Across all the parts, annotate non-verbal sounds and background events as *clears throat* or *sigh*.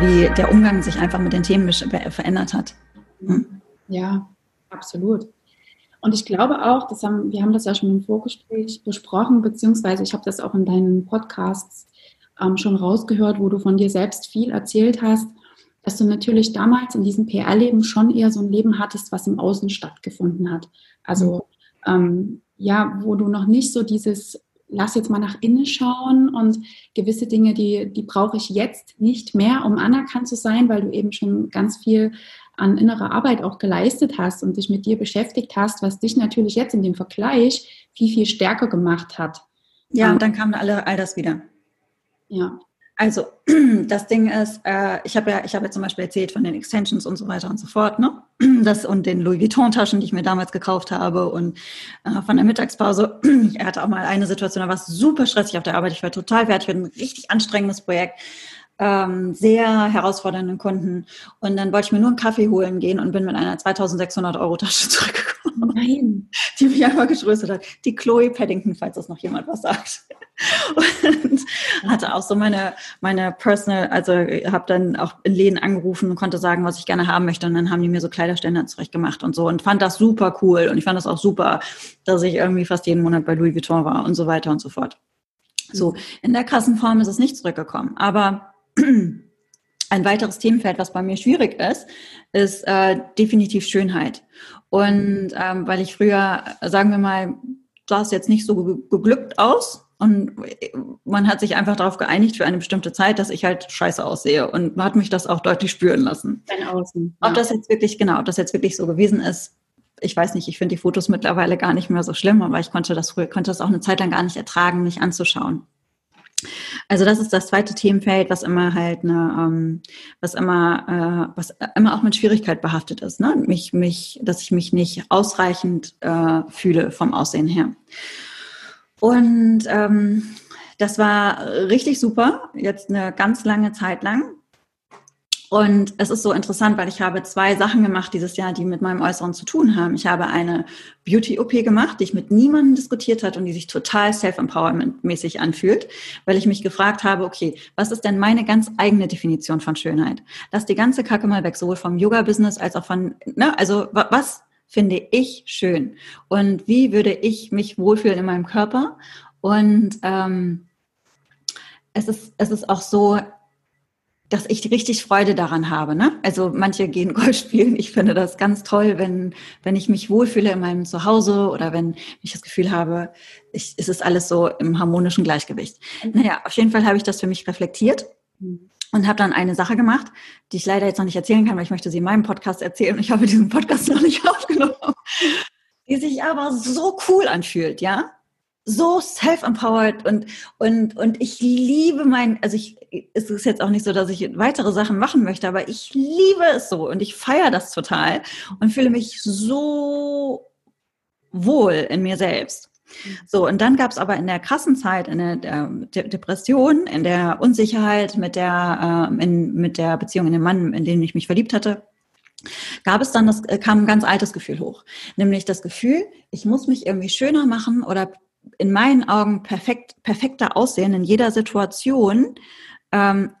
wie, der Umgang sich einfach mit den Themen verändert hat. Hm? Ja, absolut. Und ich glaube auch, das haben, wir haben das ja schon im Vorgespräch besprochen, beziehungsweise ich habe das auch in deinen Podcasts ähm, schon rausgehört, wo du von dir selbst viel erzählt hast, dass du natürlich damals in diesem PR-Leben schon eher so ein Leben hattest, was im Außen stattgefunden hat. Also ähm, ja, wo du noch nicht so dieses lass jetzt mal nach innen schauen und gewisse Dinge, die, die brauche ich jetzt nicht mehr, um anerkannt zu sein, weil du eben schon ganz viel an innerer Arbeit auch geleistet hast und dich mit dir beschäftigt hast, was dich natürlich jetzt in dem Vergleich viel, viel stärker gemacht hat. Ja, und dann kam alle, all das wieder. Ja. Also, *clears throat* das Ding ist, äh, ich habe ja, ich habe ja zum Beispiel erzählt von den Extensions und so weiter und so fort, ne? *clears throat* Das und den Louis Vuitton-Taschen, die ich mir damals gekauft habe und äh, von der Mittagspause. Ich *clears throat* hatte auch mal eine Situation, da war es super stressig auf der Arbeit. Ich war total fertig, ein richtig anstrengendes Projekt ähm, sehr herausfordernden Kunden. Und dann wollte ich mir nur einen Kaffee holen gehen und bin mit einer 2600 Euro Tasche *laughs* zurückgekommen. Nein. Die mich einfach getröstet hat. Die Chloe Paddington, falls das noch jemand was sagt. Und hatte auch so meine, meine Personal, also habe dann auch in Läden angerufen und konnte sagen, was ich gerne haben möchte. Und dann haben die mir so Kleiderständer zurechtgemacht und so und fand das super cool. Und ich fand das auch super, dass ich irgendwie fast jeden Monat bei Louis Vuitton war und so weiter und so fort. So, in der krassen Form ist es nicht zurückgekommen. Aber ein weiteres Themenfeld, was bei mir schwierig ist, ist äh, definitiv Schönheit. Und ähm, weil ich früher, sagen wir mal, sah es jetzt nicht so geglückt aus. Und man hat sich einfach darauf geeinigt für eine bestimmte Zeit, dass ich halt scheiße aussehe und hat mich das auch deutlich spüren lassen. Dein Außen. Ja. Ob das jetzt wirklich, genau, ob das jetzt wirklich so gewesen ist, ich weiß nicht, ich finde die Fotos mittlerweile gar nicht mehr so schlimm, aber ich konnte das früher, konnte das auch eine Zeit lang gar nicht ertragen, mich anzuschauen. Also das ist das zweite Themenfeld, was immer halt eine, ähm, was immer, äh, was immer auch mit Schwierigkeit behaftet ist, ne? Mich, mich, dass ich mich nicht ausreichend äh, fühle vom Aussehen her. Und ähm, das war richtig super, jetzt eine ganz lange Zeit lang. Und es ist so interessant, weil ich habe zwei Sachen gemacht dieses Jahr, die mit meinem Äußeren zu tun haben. Ich habe eine Beauty-OP gemacht, die ich mit niemandem diskutiert hat und die sich total self-empowerment-mäßig anfühlt, weil ich mich gefragt habe, okay, was ist denn meine ganz eigene Definition von Schönheit? Lass die ganze Kacke mal weg, sowohl vom Yoga-Business als auch von, ne, also was finde ich schön? Und wie würde ich mich wohlfühlen in meinem Körper? Und ähm, es ist, es ist auch so, dass ich richtig Freude daran habe. Ne? Also manche gehen *laughs* Golf spielen. Ich finde das ganz toll, wenn, wenn ich mich wohlfühle in meinem Zuhause oder wenn ich das Gefühl habe, ich, es ist alles so im harmonischen Gleichgewicht. Naja, auf jeden Fall habe ich das für mich reflektiert und habe dann eine Sache gemacht, die ich leider jetzt noch nicht erzählen kann, weil ich möchte sie in meinem Podcast erzählen und ich habe diesen Podcast noch nicht *laughs* aufgenommen, die sich aber so cool anfühlt, ja so self-empowered und, und, und ich liebe mein, also ich, es ist jetzt auch nicht so, dass ich weitere Sachen machen möchte, aber ich liebe es so und ich feiere das total und fühle mich so wohl in mir selbst. So, und dann gab es aber in der krassen Zeit, in der, der Depression, in der Unsicherheit mit der, äh, in, mit der Beziehung in den Mann, in den ich mich verliebt hatte, gab es dann das, äh, kam ein ganz altes Gefühl hoch. Nämlich das Gefühl, ich muss mich irgendwie schöner machen oder in meinen Augen perfekt, perfekter aussehen in jeder Situation, ähm,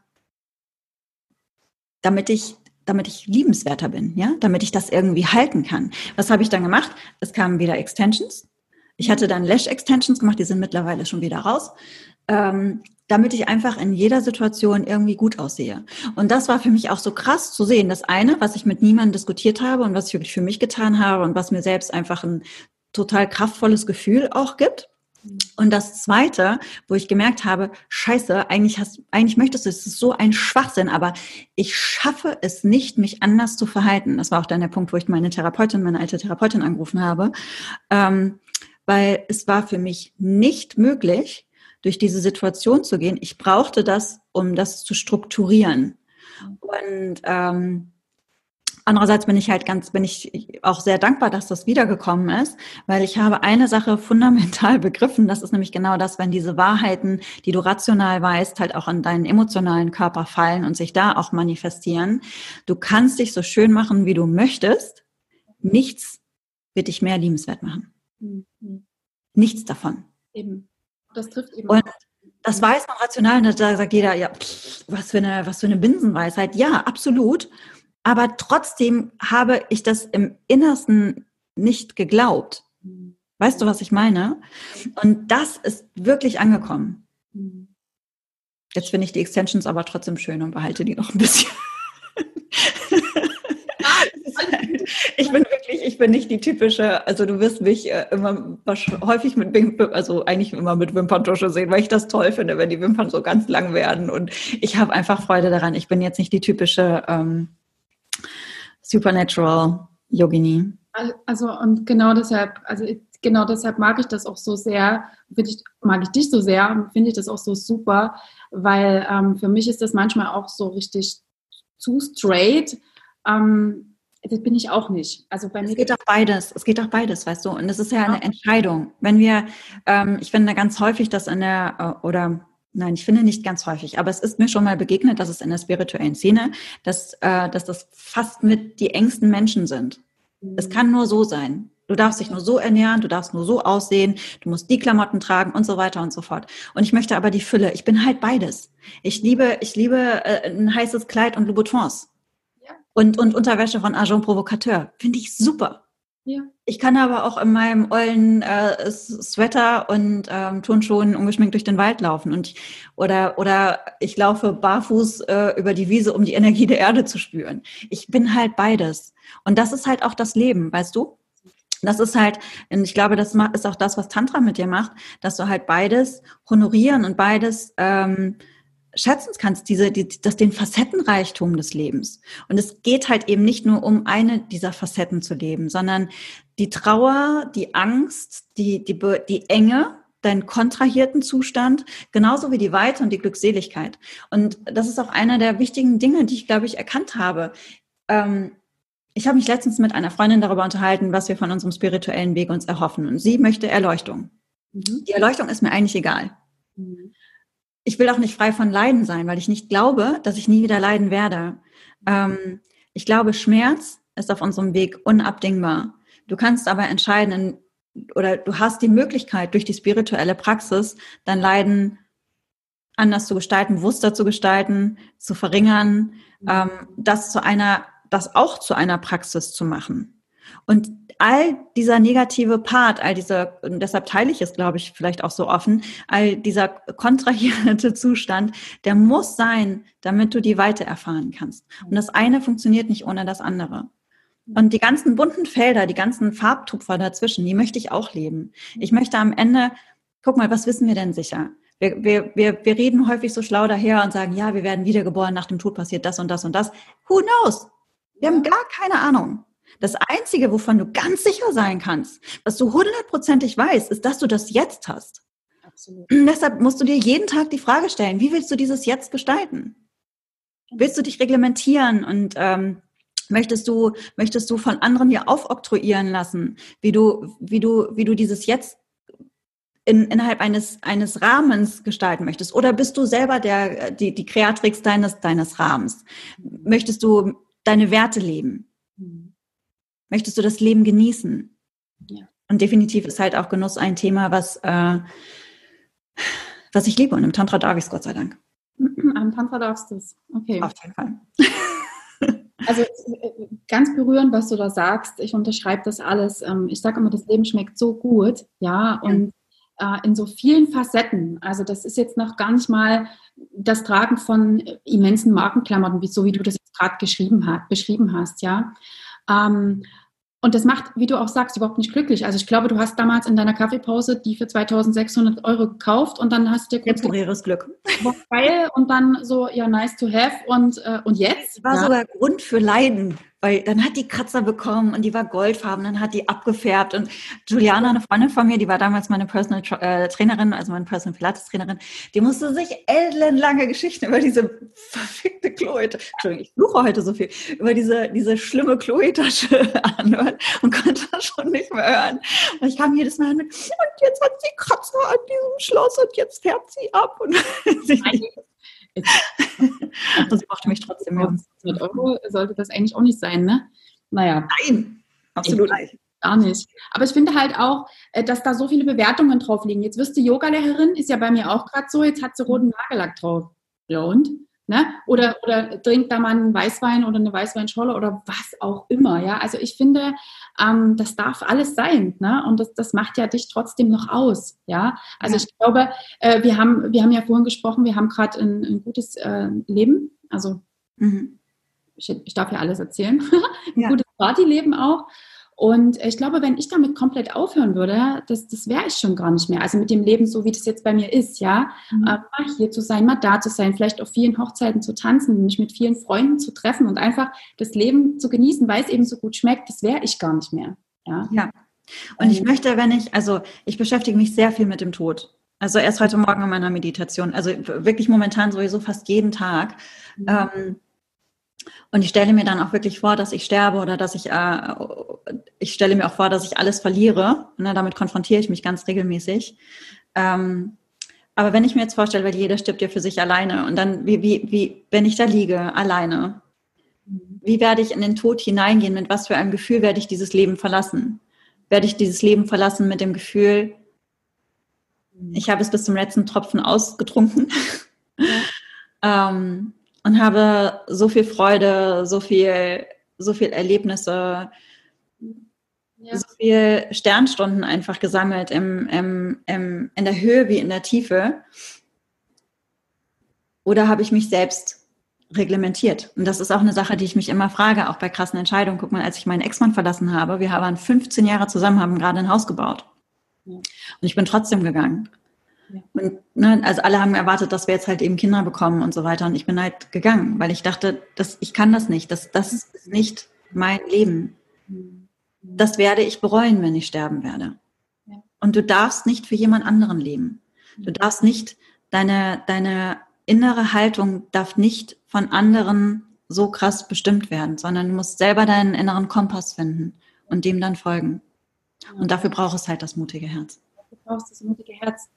damit ich damit ich liebenswerter bin, ja, damit ich das irgendwie halten kann. Was habe ich dann gemacht? Es kamen wieder Extensions. Ich hatte dann Lash-Extensions gemacht, die sind mittlerweile schon wieder raus, ähm, damit ich einfach in jeder Situation irgendwie gut aussehe. Und das war für mich auch so krass zu sehen. Das eine, was ich mit niemandem diskutiert habe und was ich wirklich für mich getan habe und was mir selbst einfach ein total kraftvolles Gefühl auch gibt. Und das zweite, wo ich gemerkt habe, scheiße, eigentlich hast, eigentlich möchtest du, es ist so ein Schwachsinn, aber ich schaffe es nicht, mich anders zu verhalten. Das war auch dann der Punkt, wo ich meine Therapeutin, meine alte Therapeutin angerufen habe, ähm, weil es war für mich nicht möglich, durch diese Situation zu gehen. Ich brauchte das, um das zu strukturieren. Und ähm, Andererseits bin ich halt ganz, bin ich auch sehr dankbar, dass das wiedergekommen ist, weil ich habe eine Sache fundamental *laughs* begriffen. Das ist nämlich genau das, wenn diese Wahrheiten, die du rational weißt, halt auch an deinen emotionalen Körper fallen und sich da auch manifestieren. Du kannst dich so schön machen, wie du möchtest. Nichts wird dich mehr liebenswert machen. Mhm. Nichts davon. Eben. Das trifft eben. Und Das weiß man rational, da sagt jeder, ja, pff, was für eine, was für eine Binsenweisheit. Ja, absolut. Aber trotzdem habe ich das im Innersten nicht geglaubt. Weißt du, was ich meine? Und das ist wirklich angekommen. Jetzt finde ich die Extensions aber trotzdem schön und behalte die noch ein bisschen. *laughs* ich bin wirklich, ich bin nicht die typische, also du wirst mich äh, immer häufig mit also eigentlich immer mit Wimperntusche sehen, weil ich das toll finde, wenn die Wimpern so ganz lang werden. Und ich habe einfach Freude daran. Ich bin jetzt nicht die typische ähm, Supernatural Yogini. Also und genau deshalb, also genau deshalb mag ich das auch so sehr, ich, mag ich dich so sehr und finde ich das auch so super, weil ähm, für mich ist das manchmal auch so richtig zu straight. Ähm, das bin ich auch nicht. Also bei mir es geht auch beides. Es geht auch beides, weißt du. Und es ist ja eine Entscheidung. Wenn wir, ähm, ich finde ganz häufig, dass in der äh, oder Nein, ich finde nicht ganz häufig, aber es ist mir schon mal begegnet, dass es in der spirituellen Szene, dass, äh, dass das fast mit die engsten Menschen sind. Es mhm. kann nur so sein. Du darfst dich nur so ernähren, du darfst nur so aussehen, du musst die Klamotten tragen und so weiter und so fort. Und ich möchte aber die Fülle. Ich bin halt beides. Ich liebe, ich liebe äh, ein heißes Kleid und Louboutins. Ja. Und, und Unterwäsche von Agent Provocateur. Finde ich super. Ja. Ich kann aber auch in meinem ollen äh, Sweater und ähm, Turnschuhen ungeschminkt durch den Wald laufen und oder oder ich laufe barfuß äh, über die Wiese, um die Energie der Erde zu spüren. Ich bin halt beides und das ist halt auch das Leben, weißt du? Das ist halt, und ich glaube, das ist auch das, was Tantra mit dir macht, dass du halt beides honorieren und beides ähm, schätzen kannst, diese, die, das den Facettenreichtum des Lebens. Und es geht halt eben nicht nur um eine dieser Facetten zu leben, sondern die Trauer, die Angst, die, die, die Enge, deinen kontrahierten Zustand, genauso wie die Weite und die Glückseligkeit. Und das ist auch einer der wichtigen Dinge, die ich, glaube ich, erkannt habe. Ähm, ich habe mich letztens mit einer Freundin darüber unterhalten, was wir von unserem spirituellen Weg uns erhoffen. Und sie möchte Erleuchtung. Mhm. Die Erleuchtung ist mir eigentlich egal. Mhm. Ich will auch nicht frei von Leiden sein, weil ich nicht glaube, dass ich nie wieder leiden werde. Ähm, ich glaube, Schmerz ist auf unserem Weg unabdingbar. Du kannst aber entscheiden, oder du hast die Möglichkeit, durch die spirituelle Praxis dein Leiden anders zu gestalten, bewusster zu gestalten, zu verringern, ähm, das zu einer das auch zu einer Praxis zu machen. Und all dieser negative Part, all dieser, und deshalb teile ich es, glaube ich, vielleicht auch so offen, all dieser kontrahierte Zustand, der muss sein, damit du die Weite erfahren kannst. Und das eine funktioniert nicht ohne das andere. Und die ganzen bunten Felder, die ganzen Farbtupfer dazwischen, die möchte ich auch leben. Ich möchte am Ende, guck mal, was wissen wir denn sicher? Wir, wir, wir, wir reden häufig so schlau daher und sagen, ja, wir werden wiedergeboren, nach dem Tod passiert das und das und das. Who knows? Wir haben gar keine Ahnung. Das Einzige, wovon du ganz sicher sein kannst, was du hundertprozentig weißt, ist, dass du das jetzt hast. Absolut. Und deshalb musst du dir jeden Tag die Frage stellen, wie willst du dieses Jetzt gestalten? Willst du dich reglementieren und ähm, möchtest du möchtest du von anderen dir aufoktroyieren lassen, wie du wie du wie du dieses Jetzt in, innerhalb eines eines Rahmens gestalten möchtest? Oder bist du selber der die die Kreatrix deines deines Rahmens? Möchtest du deine Werte leben? Mhm. Möchtest du das Leben genießen? Ja. Und definitiv ist halt auch Genuss ein Thema, was, äh, was ich liebe. Und im Tantra darf ich es, Gott sei Dank. Am Tantra darfst du es. Okay. Auf jeden Fall. *laughs* Also ganz berührend, was du da sagst. Ich unterschreibe das alles. Ähm, ich sage immer, das Leben schmeckt so gut, ja, und äh, in so vielen Facetten. Also das ist jetzt noch gar nicht mal das Tragen von immensen Markenklamotten, wie so wie du das jetzt gerade geschrieben hast, beschrieben hast, ja. Ähm, und das macht, wie du auch sagst, überhaupt nicht glücklich. Also ich glaube, du hast damals in deiner Kaffeepause die für 2600 Euro gekauft und dann hast du dir kurz temporäres Glück. Geil und dann so, ja, nice to have und, äh, und jetzt? War ja. sogar Grund für Leiden. Weil dann hat die Kratzer bekommen und die war goldfarben, dann hat die abgefärbt. Und Juliana, eine Freundin von mir, die war damals meine Personal äh, Trainerin, also meine Personal Pilates Trainerin, die musste sich ellenlange Geschichten über diese verfickte Chloe, Entschuldigung, ich fluche heute so viel, über diese, diese schlimme Chloe-Tasche *laughs* anhören und konnte das schon nicht mehr hören. Und ich kam jedes Mal mit, und jetzt hat sie Kratzer an diesem Schloss und jetzt färbt sie ab. Und *laughs* *laughs* das braucht mich trotzdem mehr. 100 Euro sollte das eigentlich auch nicht sein, ne? Naja. Nein, absolut nicht. Gar nicht. Aber ich finde halt auch, äh, dass da so viele Bewertungen drauf liegen. Jetzt wirst du Yogalehrerin, ist ja bei mir auch gerade so, jetzt hat sie roten Nagellack drauf. Ja und? Ne? Oder, oder trinkt da mal einen Weißwein oder eine Weißweinscholle oder was auch immer. Ja? Also ich finde, ähm, das darf alles sein. Ne? Und das, das macht ja dich trotzdem noch aus. Ja? Also ja. ich glaube, äh, wir, haben, wir haben ja vorhin gesprochen, wir haben gerade ein, ein, gutes äh, Leben. Also mhm. ich, ich, darf ja alles erzählen. ein *laughs* ja. gutes Partyleben auch. Und ich glaube, wenn ich damit komplett aufhören würde, das, das wäre ich schon gar nicht mehr. Also mit dem Leben, so wie das jetzt bei mir ist, ja, mhm. äh, mal hier zu sein, mal da zu sein, vielleicht auf vielen Hochzeiten zu tanzen, mich mit vielen Freunden zu treffen und einfach das Leben zu genießen, weil es eben so gut schmeckt, das wäre ich gar nicht mehr. Ja. ja. Und ich möchte, wenn ich, also ich beschäftige mich sehr viel mit dem Tod. Also erst heute Morgen in meiner Meditation, also wirklich momentan sowieso fast jeden Tag. Mhm. Ähm, und ich stelle mir dann auch wirklich vor, dass ich sterbe oder dass ich, äh, ich stelle mir auch vor, dass ich alles verliere. Ne, damit konfrontiere ich mich ganz regelmäßig. Ähm, aber wenn ich mir jetzt vorstelle, weil jeder stirbt ja für sich alleine und dann, wie, wie, wie, wenn ich da liege, alleine, wie werde ich in den Tod hineingehen? Mit was für einem Gefühl werde ich dieses Leben verlassen? Werde ich dieses Leben verlassen mit dem Gefühl, ich habe es bis zum letzten Tropfen ausgetrunken? Ja. *laughs* ähm, und habe so viel Freude, so viel, so viel Erlebnisse, ja. so viel Sternstunden einfach gesammelt im, im, im, in der Höhe wie in der Tiefe. Oder habe ich mich selbst reglementiert? Und das ist auch eine Sache, die ich mich immer frage, auch bei krassen Entscheidungen. Guck mal, als ich meinen Ex-Mann verlassen habe, wir waren 15 Jahre zusammen, haben gerade ein Haus gebaut. Ja. Und ich bin trotzdem gegangen. Und ne, also alle haben erwartet, dass wir jetzt halt eben Kinder bekommen und so weiter. Und ich bin halt gegangen, weil ich dachte, dass ich kann das nicht. Das, das ist nicht mein Leben. Das werde ich bereuen, wenn ich sterben werde. Und du darfst nicht für jemand anderen leben. Du darfst nicht, deine, deine innere Haltung darf nicht von anderen so krass bestimmt werden, sondern du musst selber deinen inneren Kompass finden und dem dann folgen. Und dafür braucht es halt das mutige Herz. Du brauchst das mutige Herz.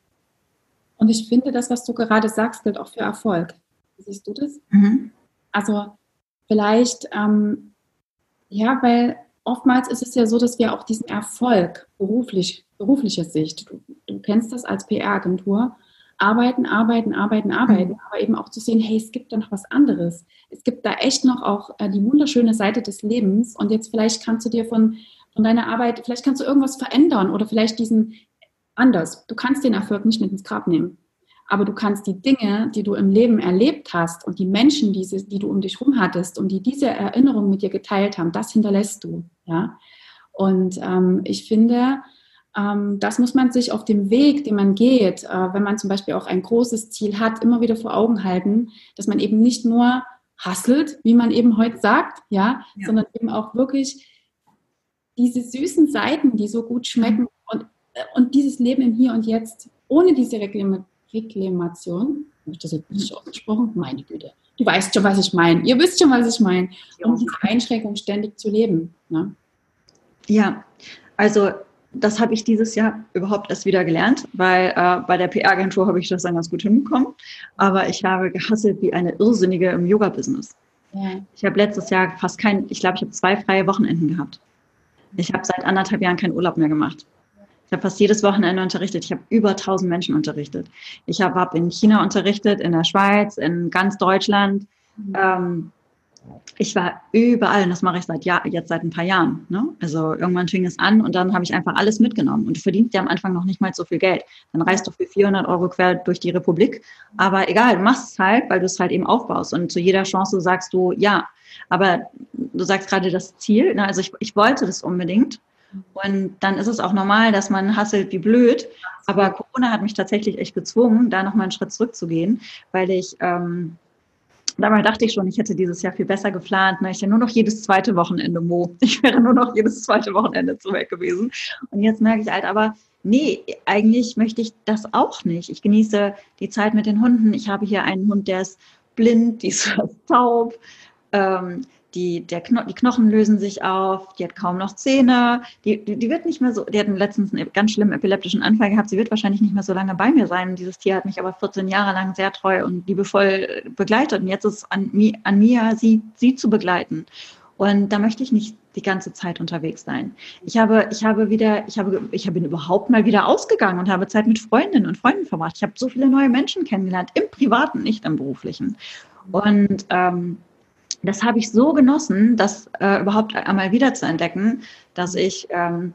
Und ich finde, das, was du gerade sagst, gilt auch für Erfolg. Siehst du das? Mhm. Also vielleicht, ähm, ja, weil oftmals ist es ja so, dass wir auch diesen Erfolg, beruflich, berufliche Sicht, du, du kennst das als PR-Agentur, arbeiten, arbeiten, arbeiten, arbeiten, mhm. aber eben auch zu sehen, hey, es gibt da noch was anderes. Es gibt da echt noch auch äh, die wunderschöne Seite des Lebens und jetzt vielleicht kannst du dir von, von deiner Arbeit, vielleicht kannst du irgendwas verändern oder vielleicht diesen, anders. Du kannst den Erfolg nicht mit ins Grab nehmen. Aber du kannst die Dinge, die du im Leben erlebt hast und die Menschen, die, die du um dich herum hattest und die diese Erinnerung mit dir geteilt haben, das hinterlässt du. Ja? Und ähm, ich finde, ähm, das muss man sich auf dem Weg, den man geht, äh, wenn man zum Beispiel auch ein großes Ziel hat, immer wieder vor Augen halten, dass man eben nicht nur hasselt, wie man eben heute sagt, ja, ja. sondern eben auch wirklich diese süßen Seiten, die so gut schmecken und und dieses Leben im Hier und Jetzt, ohne diese Reklamation, habe ich das jetzt nicht ausgesprochen? Meine Güte. Du weißt schon, was ich meine. Ihr wisst schon, was ich meine. Um diese Einschränkung ständig zu leben. Ne? Ja, also das habe ich dieses Jahr überhaupt erst wieder gelernt, weil äh, bei der PR-Agentur habe ich das dann ganz gut hinbekommen. Aber ich habe gehasselt wie eine Irrsinnige im Yoga-Business. Ja. Ich habe letztes Jahr fast kein, ich glaube, ich habe zwei freie Wochenenden gehabt. Ich habe seit anderthalb Jahren keinen Urlaub mehr gemacht. Ich habe fast jedes Wochenende unterrichtet. Ich habe über 1000 Menschen unterrichtet. Ich habe hab in China unterrichtet, in der Schweiz, in ganz Deutschland. Mhm. Ähm, ich war überall und das mache ich seit Jahr, jetzt seit ein paar Jahren. Ne? Also irgendwann fing es an und dann habe ich einfach alles mitgenommen. Und du verdienst ja am Anfang noch nicht mal so viel Geld. Dann reist du für 400 Euro quer durch die Republik. Aber egal, du machst es halt, weil du es halt eben aufbaust. Und zu jeder Chance sagst du ja. Aber du sagst gerade das Ziel. Ne? Also ich, ich wollte das unbedingt. Und dann ist es auch normal, dass man hasselt wie blöd. Aber Corona hat mich tatsächlich echt gezwungen, da nochmal einen Schritt zurückzugehen, weil ich, ähm, dabei dachte ich schon, ich hätte dieses Jahr viel besser geplant. Ne? Ich wäre nur noch jedes zweite Wochenende Mo. *laughs* Ich wäre nur noch jedes zweite Wochenende zu weg gewesen. Und jetzt merke ich halt aber, nee, eigentlich möchte ich das auch nicht. Ich genieße die Zeit mit den Hunden. Ich habe hier einen Hund, der ist blind, die ist *laughs* taub. Ähm, die, der Kno die Knochen lösen sich auf, die hat kaum noch Zähne, die, die, die, wird nicht mehr so, die hat letztens einen ganz schlimmen epileptischen Anfall gehabt, sie wird wahrscheinlich nicht mehr so lange bei mir sein. Dieses Tier hat mich aber 14 Jahre lang sehr treu und liebevoll begleitet und jetzt ist es an, an mir, sie, sie zu begleiten. Und da möchte ich nicht die ganze Zeit unterwegs sein. Ich habe, ich habe wieder, ich habe, ich bin überhaupt mal wieder ausgegangen und habe Zeit mit Freundinnen und Freunden verbracht. Ich habe so viele neue Menschen kennengelernt, im Privaten, nicht im Beruflichen. Und ähm, das habe ich so genossen, das äh, überhaupt einmal wieder zu entdecken, dass ich, ähm,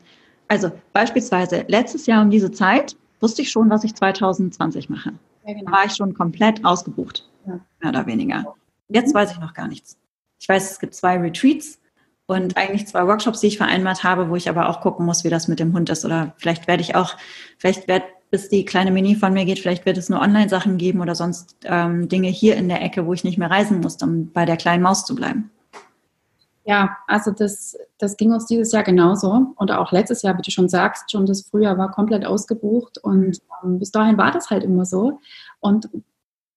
also beispielsweise letztes Jahr um diese Zeit wusste ich schon, was ich 2020 mache. Ja, genau. Da war ich schon komplett ausgebucht, ja. mehr oder weniger. Jetzt weiß ich noch gar nichts. Ich weiß, es gibt zwei Retreats und eigentlich zwei Workshops, die ich vereinbart habe, wo ich aber auch gucken muss, wie das mit dem Hund ist. Oder vielleicht werde ich auch, vielleicht wird, bis die kleine Mini von mir geht, vielleicht wird es nur Online-Sachen geben oder sonst ähm, Dinge hier in der Ecke, wo ich nicht mehr reisen muss, um bei der kleinen Maus zu bleiben. Ja, also das, das ging uns dieses Jahr genauso und auch letztes Jahr, wie du schon sagst, schon das Frühjahr war komplett ausgebucht und ähm, bis dahin war das halt immer so. Und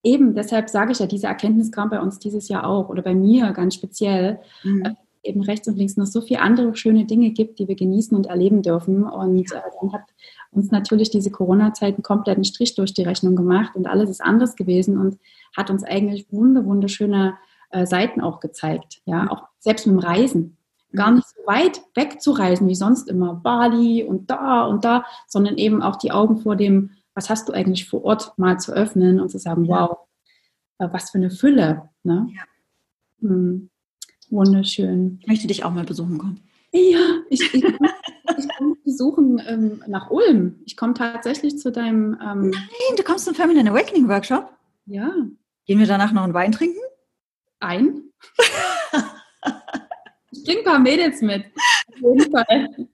eben deshalb sage ich ja, diese Erkenntnis kam bei uns dieses Jahr auch oder bei mir ganz speziell. Mhm. Äh, eben rechts und links noch so viele andere schöne Dinge gibt, die wir genießen und erleben dürfen. Und äh, dann hat uns natürlich diese Corona-Zeit einen kompletten Strich durch die Rechnung gemacht und alles ist anders gewesen und hat uns eigentlich wunder, wunderschöne äh, Seiten auch gezeigt. Ja, mhm. auch selbst mit dem Reisen. Gar mhm. nicht so weit weg zu reisen wie sonst immer, Bali und da und da, sondern eben auch die Augen vor dem was hast du eigentlich vor Ort mal zu öffnen und zu sagen, wow, äh, was für eine Fülle. Ne? Ja. Hm. Wunderschön. Ich möchte dich auch mal besuchen kommen. Ja, ich, ich, *laughs* besuchen ähm, nach Ulm. Ich komme tatsächlich zu deinem. Ähm, Nein, du kommst zum Feminine Awakening Workshop? Ja. Gehen wir danach noch einen Wein trinken? Ein? ich bringe ein paar Mädels mit. Auf jeden Fall.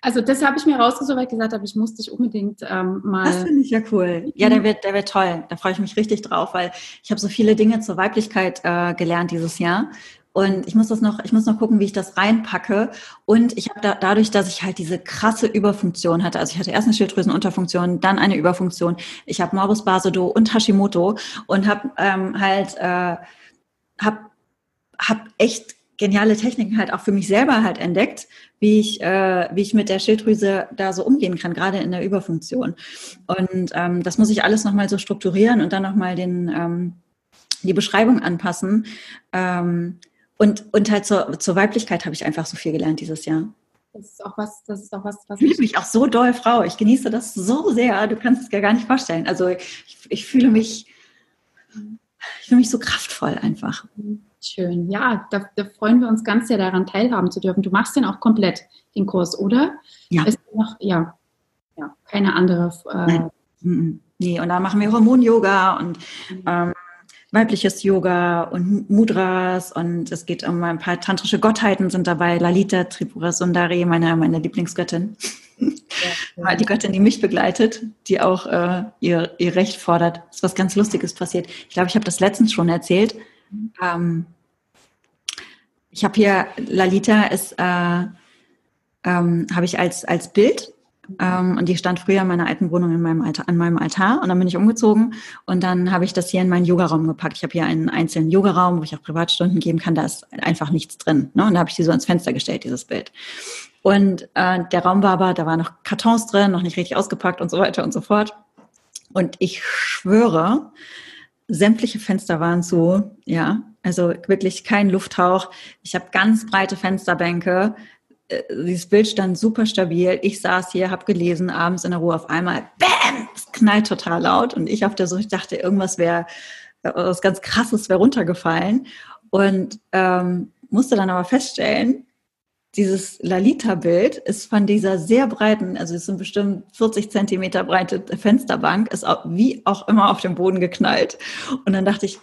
Also das habe ich mir rausgesucht, weil ich gesagt habe, ich muss dich unbedingt ähm, mal. Das finde ich ja cool. Ja, der wird, der wird toll. Da freue ich mich richtig drauf, weil ich habe so viele Dinge zur Weiblichkeit äh, gelernt dieses Jahr. Und ich muss das noch, ich muss noch gucken, wie ich das reinpacke. Und ich habe da, dadurch, dass ich halt diese krasse Überfunktion hatte, also ich hatte erst eine Schilddrüsenunterfunktion, dann eine Überfunktion. Ich habe Morbus Basedow und Hashimoto und habe ähm, halt, äh, habe hab echt geniale Techniken halt auch für mich selber halt entdeckt, wie ich, äh, wie ich mit der Schilddrüse da so umgehen kann, gerade in der Überfunktion. Und ähm, das muss ich alles nochmal so strukturieren und dann nochmal den, ähm, die Beschreibung anpassen. Ähm, und, und halt zur, zur Weiblichkeit habe ich einfach so viel gelernt dieses Jahr. Das ist auch was, das ist auch was, was ich fühle mich auch so doll Frau. Ich genieße das so sehr. Du kannst es dir gar nicht vorstellen. Also ich, ich fühle mich, ich fühle mich so kraftvoll einfach. Schön. Ja, da, da, freuen wir uns ganz sehr daran, teilhaben zu dürfen. Du machst den auch komplett, den Kurs, oder? Ja. Ist noch, ja, ja, keine andere. Äh, Nein. Nee, und da machen wir Hormon-Yoga und mhm. ähm, weibliches Yoga und Mudras und es geht um ein paar tantrische Gottheiten sind dabei. Lalita Tripura Sundari, meine, meine Lieblingsgöttin. Ja, *laughs* die Göttin, die mich begleitet, die auch äh, ihr, ihr Recht fordert. Das ist was ganz Lustiges passiert. Ich glaube, ich habe das letztens schon erzählt. Ähm, ich habe hier, Lalita ist, äh, ähm, habe ich als, als Bild ähm, und die stand früher in meiner alten Wohnung in meinem Altar, an meinem Altar und dann bin ich umgezogen und dann habe ich das hier in meinen Yogaraum gepackt. Ich habe hier einen einzelnen Yogaraum, wo ich auch Privatstunden geben kann, da ist einfach nichts drin. Ne? Und da habe ich die so ans Fenster gestellt, dieses Bild. Und äh, der Raum war aber, da waren noch Kartons drin, noch nicht richtig ausgepackt und so weiter und so fort. Und ich schwöre, sämtliche Fenster waren zu, ja, also wirklich kein Lufthauch. Ich habe ganz breite Fensterbänke. Äh, dieses Bild stand super stabil. Ich saß hier, habe gelesen, abends in der Ruhe auf einmal, bam, es knallt total laut und ich auf der Suche, dachte, irgendwas wäre, was ganz Krasses wäre runtergefallen und ähm, musste dann aber feststellen, dieses Lalita-Bild ist von dieser sehr breiten, also es sind bestimmt 40 Zentimeter breite Fensterbank, ist auch, wie auch immer auf den Boden geknallt. Und dann dachte ich,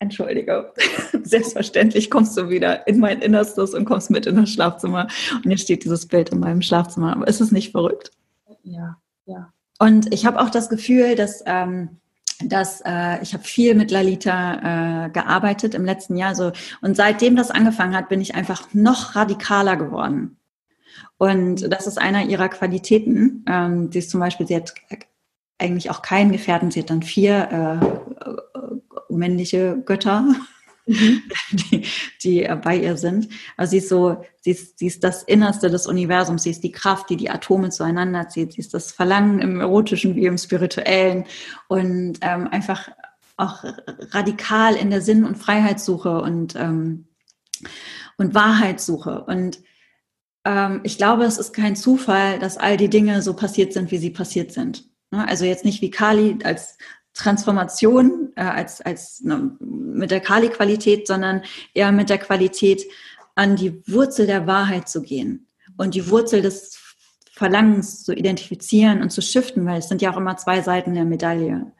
entschuldige, *laughs* selbstverständlich kommst du wieder in mein Innerstes und kommst mit in das Schlafzimmer. Und hier steht dieses Bild in meinem Schlafzimmer. Aber ist es nicht verrückt? Ja, ja. Und ich habe auch das Gefühl, dass ähm, dass äh, ich habe viel mit Lalita äh, gearbeitet im letzten Jahr. So, und seitdem das angefangen hat, bin ich einfach noch radikaler geworden. Und das ist einer ihrer Qualitäten. Ähm, die ist zum Beispiel, sie hat eigentlich auch keinen Gefährten, sie hat dann vier äh männliche Götter mhm. *laughs* die, die äh, bei ihr sind. Also sie ist so, sie ist, sie ist das Innerste des Universums, sie ist die Kraft, die die Atome zueinander zieht, sie ist das Verlangen im Erotischen wie im Spirituellen und ähm, einfach auch radikal in der Sinn- und Freiheitssuche und ähm, und Wahrheitssuche. Und ähm, ich glaube, es ist kein Zufall, dass all die Dinge so passiert sind, wie sie passiert sind. Ne? Also jetzt nicht wie Kali als Transformation, äh, als, als ne, mit der Kali-Qualität, sondern eher mit der Qualität, an die Wurzel der Wahrheit zu gehen und die Wurzel des Verlangens zu identifizieren und zu shiften, weil es sind ja auch immer zwei Seiten der Medaille.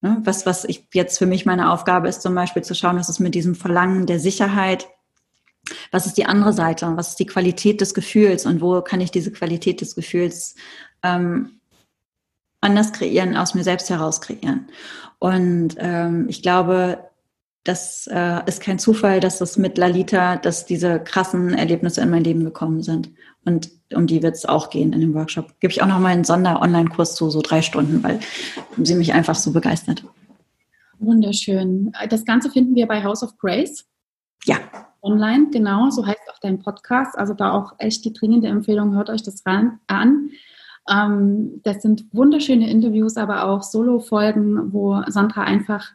Ne? Was, was ich jetzt für mich meine Aufgabe ist, zum Beispiel zu schauen, was ist mit diesem Verlangen der Sicherheit, was ist die andere Seite, was ist die Qualität des Gefühls und wo kann ich diese Qualität des Gefühls ähm, anders kreieren, aus mir selbst heraus kreieren. Und ähm, ich glaube, das äh, ist kein Zufall, dass das mit Lalita, dass diese krassen Erlebnisse in mein Leben gekommen sind. Und um die wird es auch gehen in dem Workshop. Gebe ich auch noch mal einen Sonder-Online-Kurs zu, so drei Stunden, weil sie mich einfach so begeistert. Wunderschön. Das Ganze finden wir bei House of Grace. Ja. Online, genau, so heißt auch dein Podcast. Also da auch echt die dringende Empfehlung, hört euch das ran, an. Ähm, das sind wunderschöne Interviews, aber auch Solo-Folgen, wo Sandra einfach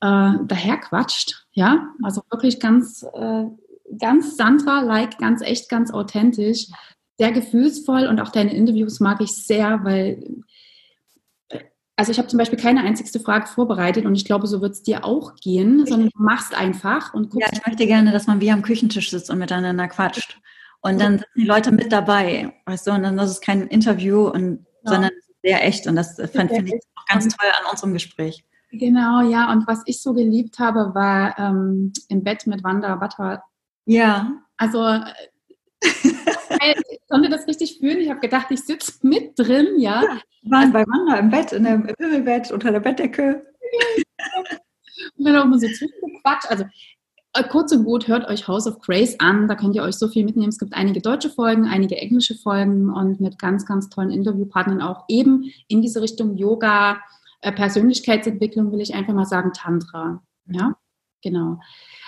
äh, daherquatscht. Ja, also wirklich ganz, äh, ganz Sandra-like, ganz echt, ganz authentisch, sehr gefühlsvoll und auch deine Interviews mag ich sehr, weil also ich habe zum Beispiel keine einzigste Frage vorbereitet und ich glaube, so wird es dir auch gehen, sondern du machst einfach und guckst. Ja, ich möchte gerne, dass man wie am Küchentisch sitzt und miteinander quatscht. Und dann sind die Leute mit dabei, weißt du, und dann ist es kein Interview, und, ja. sondern sehr echt. Und das finde find ich auch ganz toll an unserem Gespräch. Genau, ja. Und was ich so geliebt habe, war ähm, im Bett mit Wanda Butter. Ja. Also äh, ich konnte das richtig fühlen. Ich habe gedacht, ich sitze mit drin, ja. ja wir waren bei Wanda im Bett, in dem Wimmelbett, unter der Bettdecke. *laughs* und dann auch mal so zwischengequatscht. Also äh, kurz und gut, hört euch House of Grace an. Da könnt ihr euch so viel mitnehmen. Es gibt einige deutsche Folgen, einige englische Folgen und mit ganz, ganz tollen Interviewpartnern auch eben in diese Richtung Yoga, äh, Persönlichkeitsentwicklung, will ich einfach mal sagen, Tantra. Ja, genau.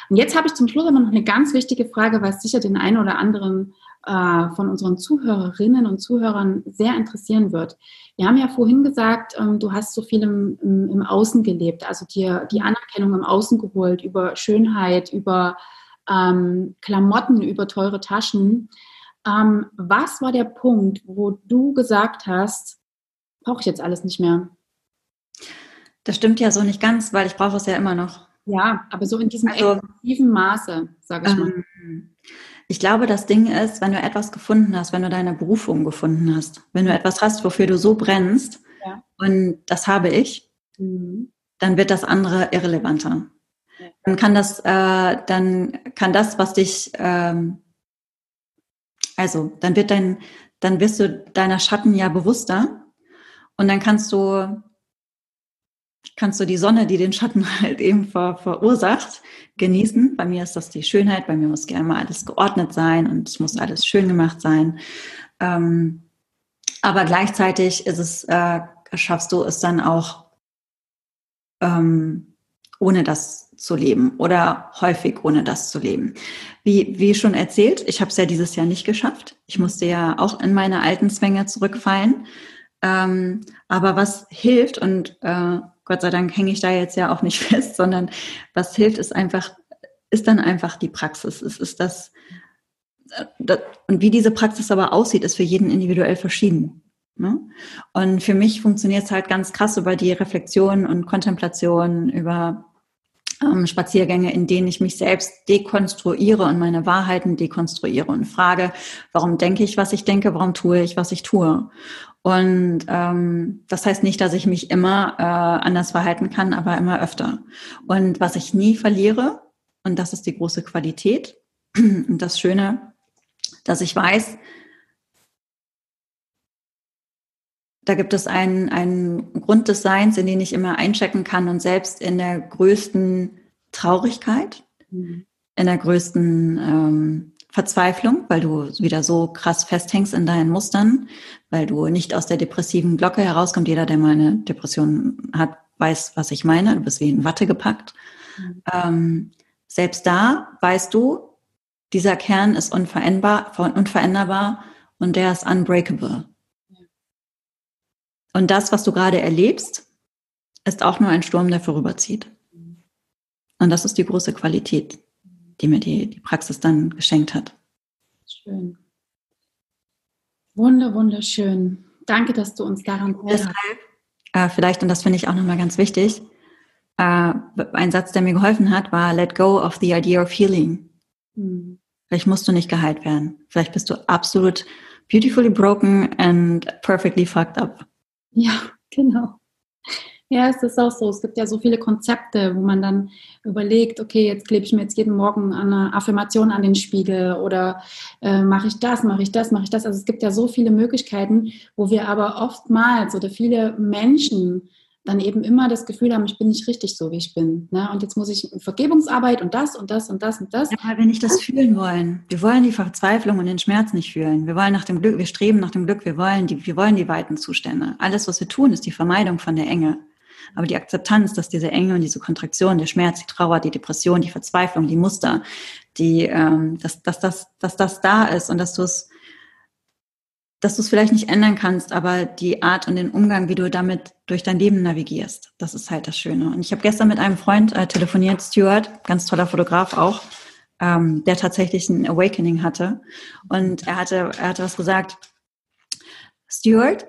Und jetzt habe ich zum Schluss aber noch eine ganz wichtige Frage, was sicher den einen oder anderen äh, von unseren Zuhörerinnen und Zuhörern sehr interessieren wird. Wir haben ja vorhin gesagt, ähm, du hast so viel im, im, im, Außen gelebt, also dir die Anerkennung im Außen geholt über Schönheit, über ähm, Klamotten, über teure Taschen. Ähm, was war der Punkt, wo du gesagt hast, brauche ich jetzt alles nicht mehr? Das stimmt ja so nicht ganz, weil ich brauche es ja immer noch. Ja, aber so in diesem also, exzessiven Maße, sage ich mal. Ich glaube, das Ding ist, wenn du etwas gefunden hast, wenn du deine Berufung gefunden hast, wenn du etwas hast, wofür du so brennst, ja. und das habe ich, mhm. dann wird das andere irrelevanter. Ja. Dann kann das, äh, dann kann das, was dich, ähm, also dann wird dein, dann wirst du deiner Schatten ja bewusster und dann kannst du kannst du die Sonne, die den Schatten *laughs* halt eben ver, verursacht, genießen. Bei mir ist das die Schönheit, bei mir muss gerne mal alles geordnet sein und es muss alles schön gemacht sein. Ähm, aber gleichzeitig ist es, äh, schaffst du es dann auch, ähm, ohne das zu leben oder häufig ohne das zu leben. Wie, wie schon erzählt, ich habe es ja dieses Jahr nicht geschafft. Ich musste ja auch in meine alten Zwänge zurückfallen. Ähm, aber was hilft und äh, Gott sei Dank hänge ich da jetzt ja auch nicht *laughs* fest, sondern was hilft, ist einfach, ist dann einfach die Praxis. Es ist das, das und wie diese Praxis aber aussieht, ist für jeden individuell verschieden. Ne? Und für mich funktioniert es halt ganz krass über die Reflexion und Kontemplation, über ähm, Spaziergänge, in denen ich mich selbst dekonstruiere und meine Wahrheiten dekonstruiere und frage, warum denke ich, was ich denke, warum tue ich, was ich tue. Und ähm, das heißt nicht, dass ich mich immer äh, anders verhalten kann, aber immer öfter. Und was ich nie verliere, und das ist die große Qualität *clears throat* und das Schöne, dass ich weiß, da gibt es einen, einen Grund des Seins, in den ich immer einchecken kann und selbst in der größten Traurigkeit, mhm. in der größten ähm, Verzweiflung, weil du wieder so krass festhängst in deinen Mustern, weil du nicht aus der depressiven Glocke herauskommst. Jeder, der mal eine Depression hat, weiß, was ich meine. Du bist wie in Watte gepackt. Mhm. Ähm, selbst da weißt du, dieser Kern ist unveränderbar, unveränderbar und der ist unbreakable. Und das, was du gerade erlebst, ist auch nur ein Sturm, der vorüberzieht. Mhm. Und das ist die große Qualität. Die mir die, die Praxis dann geschenkt hat. Schön. Wunder, wunderschön. Danke, dass du uns daran teilhast. Äh, vielleicht, und das finde ich auch nochmal ganz wichtig, äh, ein Satz, der mir geholfen hat, war Let go of the idea of healing. Hm. Vielleicht musst du nicht geheilt werden. Vielleicht bist du absolut beautifully broken and perfectly fucked up. Ja, *laughs* genau. Ja, es ist auch so. Es gibt ja so viele Konzepte, wo man dann überlegt, okay, jetzt klebe ich mir jetzt jeden Morgen eine Affirmation an den Spiegel oder äh, mache ich das, mache ich das, mache ich das. Also es gibt ja so viele Möglichkeiten, wo wir aber oftmals oder viele Menschen dann eben immer das Gefühl haben, ich bin nicht richtig so, wie ich bin. Ne? Und jetzt muss ich Vergebungsarbeit und das und das und das und das. Ja, weil wir nicht das fühlen wollen. Wir wollen die Verzweiflung und den Schmerz nicht fühlen. Wir wollen nach dem Glück, wir streben nach dem Glück, wir wollen die, wir wollen die weiten Zustände. Alles, was wir tun, ist die Vermeidung von der Enge. Aber die Akzeptanz, dass diese Enge und diese Kontraktion, der Schmerz, die Trauer, die Depression, die Verzweiflung, die Muster, die, ähm, dass, dass, dass, dass das da ist und dass du es dass du es vielleicht nicht ändern kannst, aber die Art und den Umgang, wie du damit durch dein Leben navigierst, das ist halt das Schöne. Und ich habe gestern mit einem Freund äh, telefoniert, Stuart, ganz toller Fotograf auch, ähm, der tatsächlich ein Awakening hatte. Und er hatte, er hatte was gesagt. Stuart,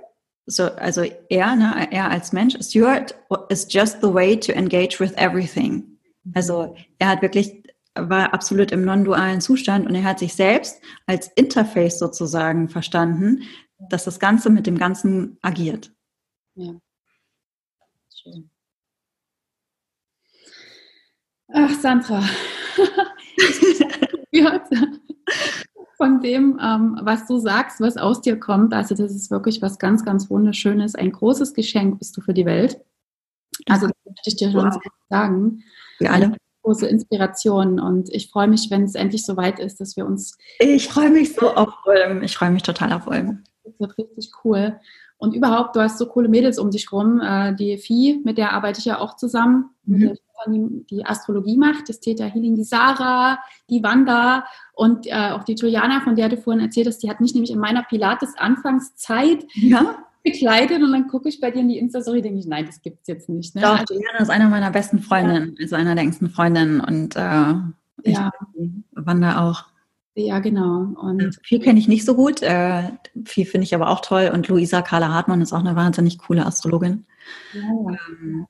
so, also er, ne, er als Mensch, Stuart is just the way to engage with everything. Also er hat wirklich war absolut im non-dualen Zustand und er hat sich selbst als Interface sozusagen verstanden, dass das Ganze mit dem Ganzen agiert. Ja. Schön. Ach, Sandra. *laughs* von dem, ähm, was du sagst, was aus dir kommt. Also das ist wirklich was ganz, ganz Wunderschönes. Ein großes Geschenk bist du für die Welt. Also das möchte ich dir schon wow. sagen. Wir alle große Inspiration und ich freue mich, wenn es endlich soweit ist, dass wir uns. Ich freue mich so auf Ulm. Ich freue mich total auf Ulm. Das wird richtig cool. Und überhaupt, du hast so coole Mädels um dich rum. Äh, die Vieh, mit der arbeite ich ja auch zusammen, mhm. Die Astrologie macht, das Theta Healing, die Sarah, die Wanda und äh, auch die Juliana, von der du vorhin erzählt hast, die hat mich nämlich in meiner Pilates-Anfangszeit ja bekleidet und dann gucke ich bei dir in die Insta-Story, denke ich, nein, das gibt es jetzt nicht. Ne? Doch, Juliana ist eine meiner besten Freundinnen, ja. also einer der engsten Freundinnen und äh, ich ja. Wanda auch. Ja, genau. Und viel kenne ich nicht so gut, äh, viel finde ich aber auch toll und Luisa Carla Hartmann ist auch eine wahnsinnig coole Astrologin. Ja. Ähm,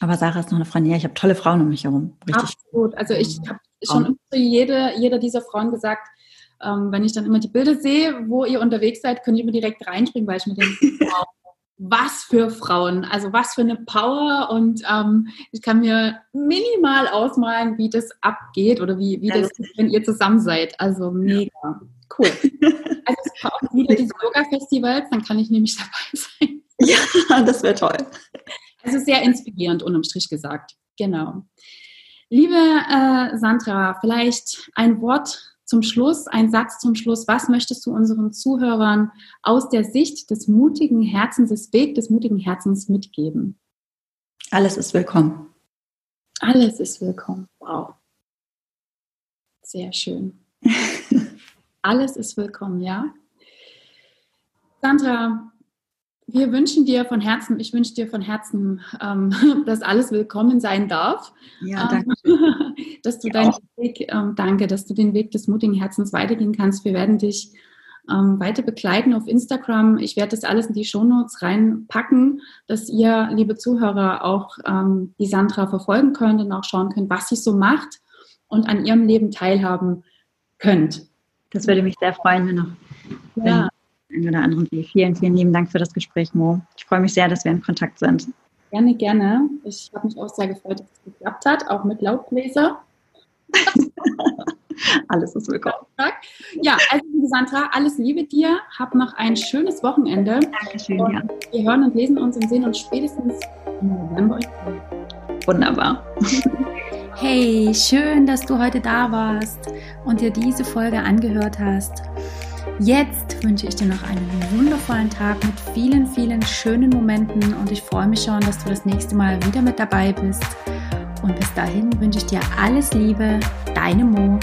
aber Sarah ist noch eine Freundin. Ja, ich habe tolle Frauen um mich herum. Richtig. Absolut. Also ich habe schon zu jede, jeder dieser Frauen gesagt, ähm, wenn ich dann immer die Bilder sehe, wo ihr unterwegs seid, könnt ihr immer direkt reinspringen, weil ich mir denke, *laughs* wow, was für Frauen, also was für eine Power und ähm, ich kann mir minimal ausmalen, wie das abgeht oder wie, wie das ist, wenn ihr zusammen seid. Also mega. Cool. *laughs* Also es kommt wieder diese Yoga-Festivals, dann kann ich nämlich dabei sein. Ja, das wäre toll. Also sehr inspirierend, unterm Strich gesagt. Genau. Liebe äh, Sandra, vielleicht ein Wort zum Schluss, ein Satz zum Schluss. Was möchtest du unseren Zuhörern aus der Sicht des mutigen Herzens, des Weg des mutigen Herzens mitgeben? Alles ist willkommen. Alles ist willkommen. Wow. Sehr schön. *laughs* Alles ist willkommen, ja. Sandra, wir wünschen dir von Herzen, ich wünsche dir von Herzen, ähm, *laughs* dass alles willkommen sein darf. Ja, danke. Ähm, *laughs* dass du ja. deinen Weg, ähm, danke, dass du den Weg des mutigen Herzens weitergehen kannst. Wir werden dich ähm, weiter begleiten auf Instagram. Ich werde das alles in die Shownotes reinpacken, dass ihr, liebe Zuhörer, auch ähm, die Sandra verfolgen könnt und auch schauen könnt, was sie so macht und an ihrem Leben teilhaben könnt. Das würde mich sehr freuen, wenn noch. Ja einen oder anderen Vielen, vielen lieben Dank für das Gespräch, Mo. Ich freue mich sehr, dass wir in Kontakt sind. Gerne, gerne. Ich habe mich auch sehr gefreut, dass es geklappt hat, auch mit Laubbläser. *laughs* alles ist willkommen. Ja, also liebe Sandra, alles Liebe dir. Hab noch ein schönes Wochenende. Dankeschön, und ja. Wir hören und lesen uns und sehen uns spätestens im November. Wunderbar. *laughs* Hey, schön, dass du heute da warst und dir diese Folge angehört hast. Jetzt wünsche ich dir noch einen wundervollen Tag mit vielen, vielen schönen Momenten und ich freue mich schon, dass du das nächste Mal wieder mit dabei bist. Und bis dahin wünsche ich dir alles Liebe, deine Mo.